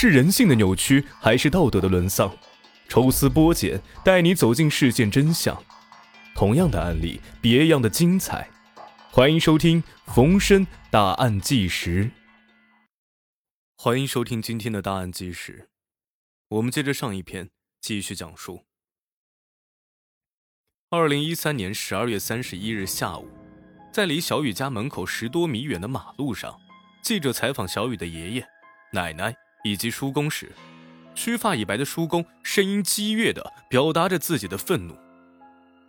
是人性的扭曲，还是道德的沦丧？抽丝剥茧，带你走进事件真相。同样的案例，别样的精彩。欢迎收听《逢申大案纪实》。欢迎收听今天的大案纪实。我们接着上一篇继续讲述。二零一三年十二月三十一日下午，在离小雨家门口十多米远的马路上，记者采访小雨的爷爷、奶奶以及叔公时。须发已白的叔公声音激越地表达着自己的愤怒。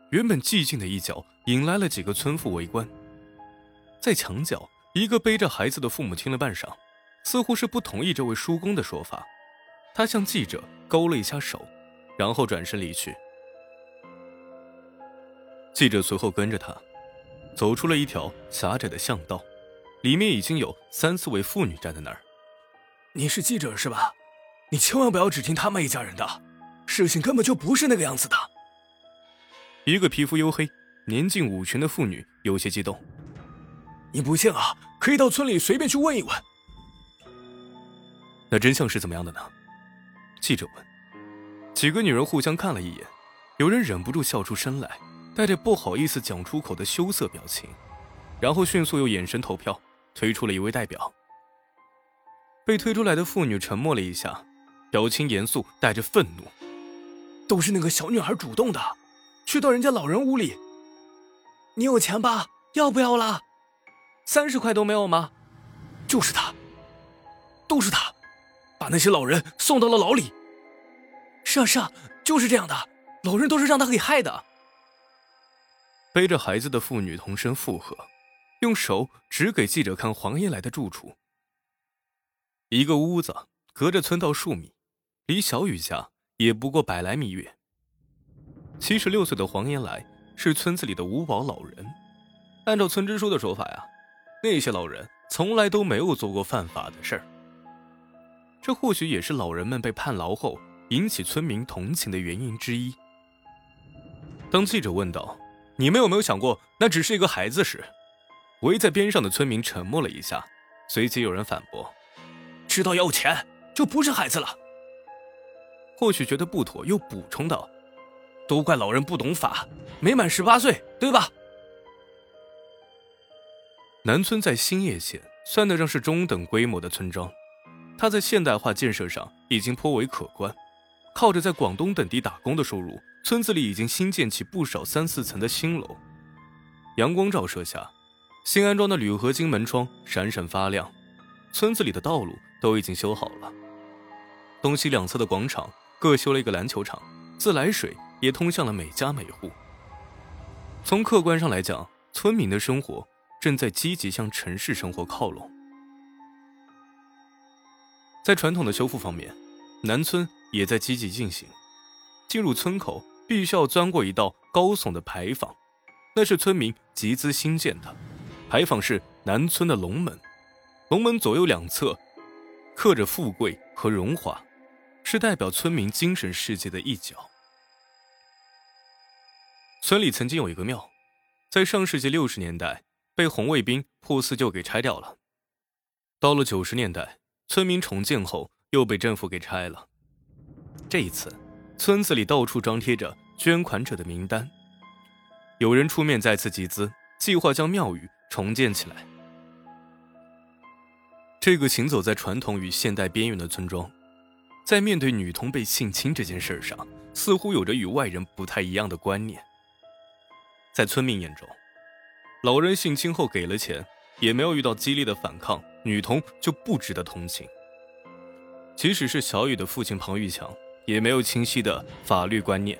原本寂静的一角引来了几个村妇围观。在墙角，一个背着孩子的父母听了半晌，似乎是不同意这位叔公的说法。他向记者勾了一下手，然后转身离去。记者随后跟着他，走出了一条狭窄的巷道，里面已经有三四位妇女站在那儿。你是记者是吧？你千万不要只听他们一家人的，事情根本就不是那个样子的。一个皮肤黝黑、年近五旬的妇女有些激动。你不信啊，可以到村里随便去问一问。那真相是怎么样的呢？记者问。几个女人互相看了一眼，有人忍不住笑出声来，带着不好意思讲出口的羞涩表情，然后迅速用眼神投票，推出了一位代表。被推出来的妇女沉默了一下。表情严肃，带着愤怒。都是那个小女孩主动的，去到人家老人屋里。你有钱吧？要不要了？三十块都没有吗？就是他，都是他，把那些老人送到了牢里。是啊是啊，就是这样的，老人都是让他给害的。背着孩子的妇女同声附和，用手指给记者看黄爷来的住处。一个屋子隔着村道数米。离小雨家也不过百来米远。七十六岁的黄延来是村子里的五保老人。按照村支书的说法呀，那些老人从来都没有做过犯法的事儿。这或许也是老人们被判牢后引起村民同情的原因之一。当记者问道：“你们有没有想过那只是一个孩子？”时，围在边上的村民沉默了一下，随即有人反驳：“知道要钱就不是孩子了。”或许觉得不妥，又补充道：“都怪老人不懂法，没满十八岁，对吧？”南村在新叶县算得上是中等规模的村庄，它在现代化建设上已经颇为可观。靠着在广东等地打工的收入，村子里已经新建起不少三四层的新楼。阳光照射下，新安装的铝合金门窗闪闪发亮。村子里的道路都已经修好了，东西两侧的广场。各修了一个篮球场，自来水也通向了每家每户。从客观上来讲，村民的生活正在积极向城市生活靠拢。在传统的修复方面，南村也在积极进行。进入村口必须要钻过一道高耸的牌坊，那是村民集资新建的。牌坊是南村的龙门，龙门左右两侧刻着富贵和荣华。是代表村民精神世界的一角。村里曾经有一个庙，在上世纪六十年代被红卫兵破四旧给拆掉了。到了九十年代，村民重建后又被政府给拆了。这一次，村子里到处张贴着捐款者的名单，有人出面再次集资，计划将庙宇重建起来。这个行走在传统与现代边缘的村庄。在面对女童被性侵这件事上，似乎有着与外人不太一样的观念。在村民眼中，老人性侵后给了钱，也没有遇到激烈的反抗，女童就不值得同情。即使是小雨的父亲庞玉强，也没有清晰的法律观念。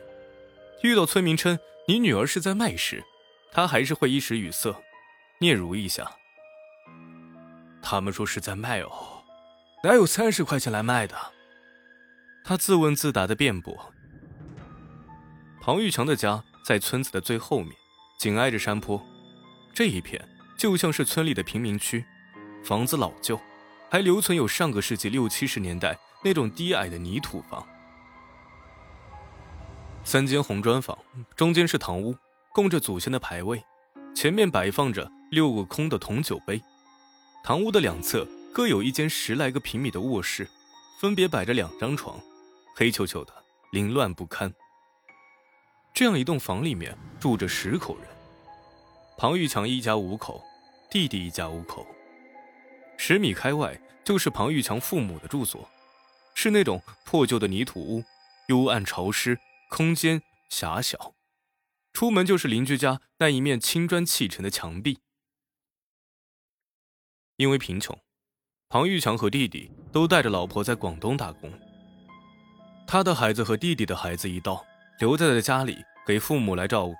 遇到村民称你女儿是在卖时，他还是会一时语塞，嗫嚅一下。他们说是在卖哦，哪有三十块钱来卖的？他自问自答的辩驳。庞玉强的家在村子的最后面，紧挨着山坡，这一片就像是村里的贫民区，房子老旧，还留存有上个世纪六七十年代那种低矮的泥土房。三间红砖房，中间是堂屋，供着祖先的牌位，前面摆放着六个空的铜酒杯。堂屋的两侧各有一间十来个平米的卧室。分别摆着两张床，黑黢黢的，凌乱不堪。这样一栋房里面住着十口人，庞玉强一家五口，弟弟一家五口。十米开外就是庞玉强父母的住所，是那种破旧的泥土屋，幽暗潮湿，空间狭小。出门就是邻居家那一面青砖砌成的墙壁。因为贫穷，庞玉强和弟弟都带着老婆在广东打工。他的孩子和弟弟的孩子一到，留在了家里给父母来照顾。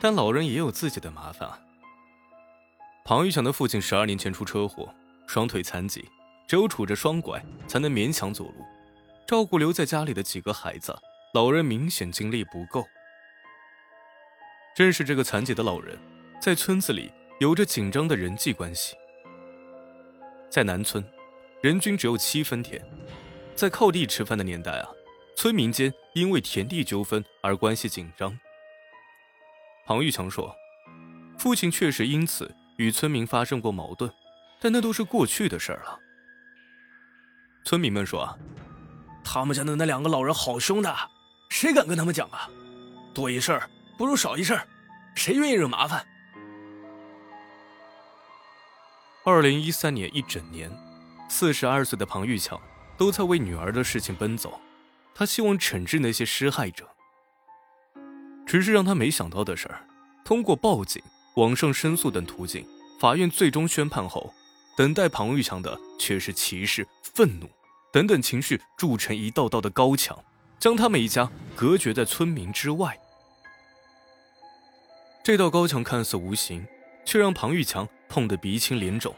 但老人也有自己的麻烦。庞玉强的父亲十二年前出车祸，双腿残疾，只有杵着双拐才能勉强走路。照顾留在家里的几个孩子，老人明显精力不够。正是这个残疾的老人，在村子里有着紧张的人际关系。在南村，人均只有七分田，在靠地吃饭的年代啊，村民间因为田地纠纷而关系紧张。庞玉强说，父亲确实因此与村民发生过矛盾，但那都是过去的事儿了。村民们说啊，他们家的那两个老人好凶的，谁敢跟他们讲啊？多一事不如少一事谁愿意惹麻烦？二零一三年一整年，四十二岁的庞玉强都在为女儿的事情奔走，他希望惩治那些施害者。只是让他没想到的是，通过报警、网上申诉等途径，法院最终宣判后，等待庞玉强的却是歧视、愤怒等等情绪筑成一道道的高墙，将他们一家隔绝在村民之外。这道高墙看似无形，却让庞玉强。痛得鼻青脸肿，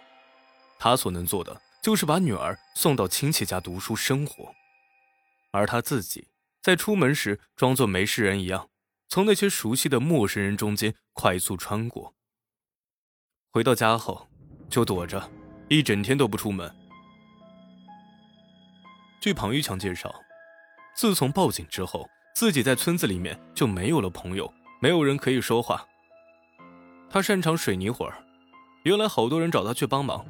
他所能做的就是把女儿送到亲戚家读书生活，而他自己在出门时装作没事人一样，从那些熟悉的陌生人中间快速穿过。回到家后就躲着，一整天都不出门。据庞玉强介绍，自从报警之后，自己在村子里面就没有了朋友，没有人可以说话。他擅长水泥活儿。原来好多人找他去帮忙，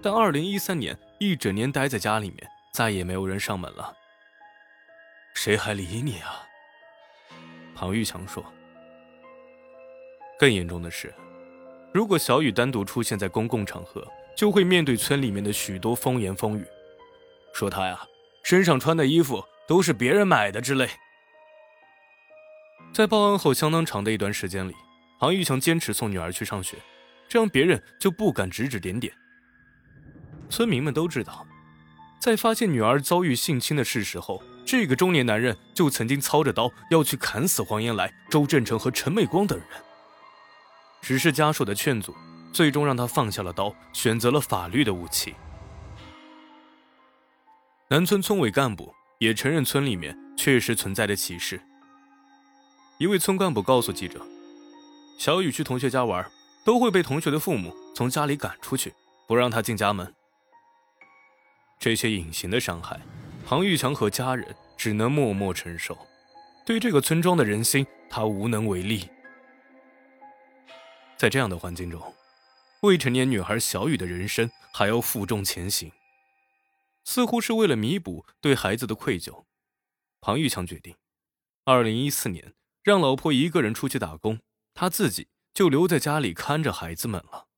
但二零一三年一整年待在家里面，再也没有人上门了。谁还理你啊？庞玉强说。更严重的是，如果小雨单独出现在公共场合，就会面对村里面的许多风言风语，说他呀身上穿的衣服都是别人买的之类。在报案后相当长的一段时间里，庞玉强坚持送女儿去上学。这样别人就不敢指指点点。村民们都知道，在发现女儿遭遇性侵的事实后，这个中年男人就曾经操着刀要去砍死黄延来、周振成和陈美光等人。只是家属的劝阻，最终让他放下了刀，选择了法律的武器。南村村委干部也承认村里面确实存在着歧视。一位村干部告诉记者：“小雨去同学家玩。”都会被同学的父母从家里赶出去，不让他进家门。这些隐形的伤害，庞玉强和家人只能默默承受。对这个村庄的人心，他无能为力。在这样的环境中，未成年女孩小雨的人生还要负重前行。似乎是为了弥补对孩子的愧疚，庞玉强决定，二零一四年让老婆一个人出去打工，他自己。就留在家里看着孩子们了。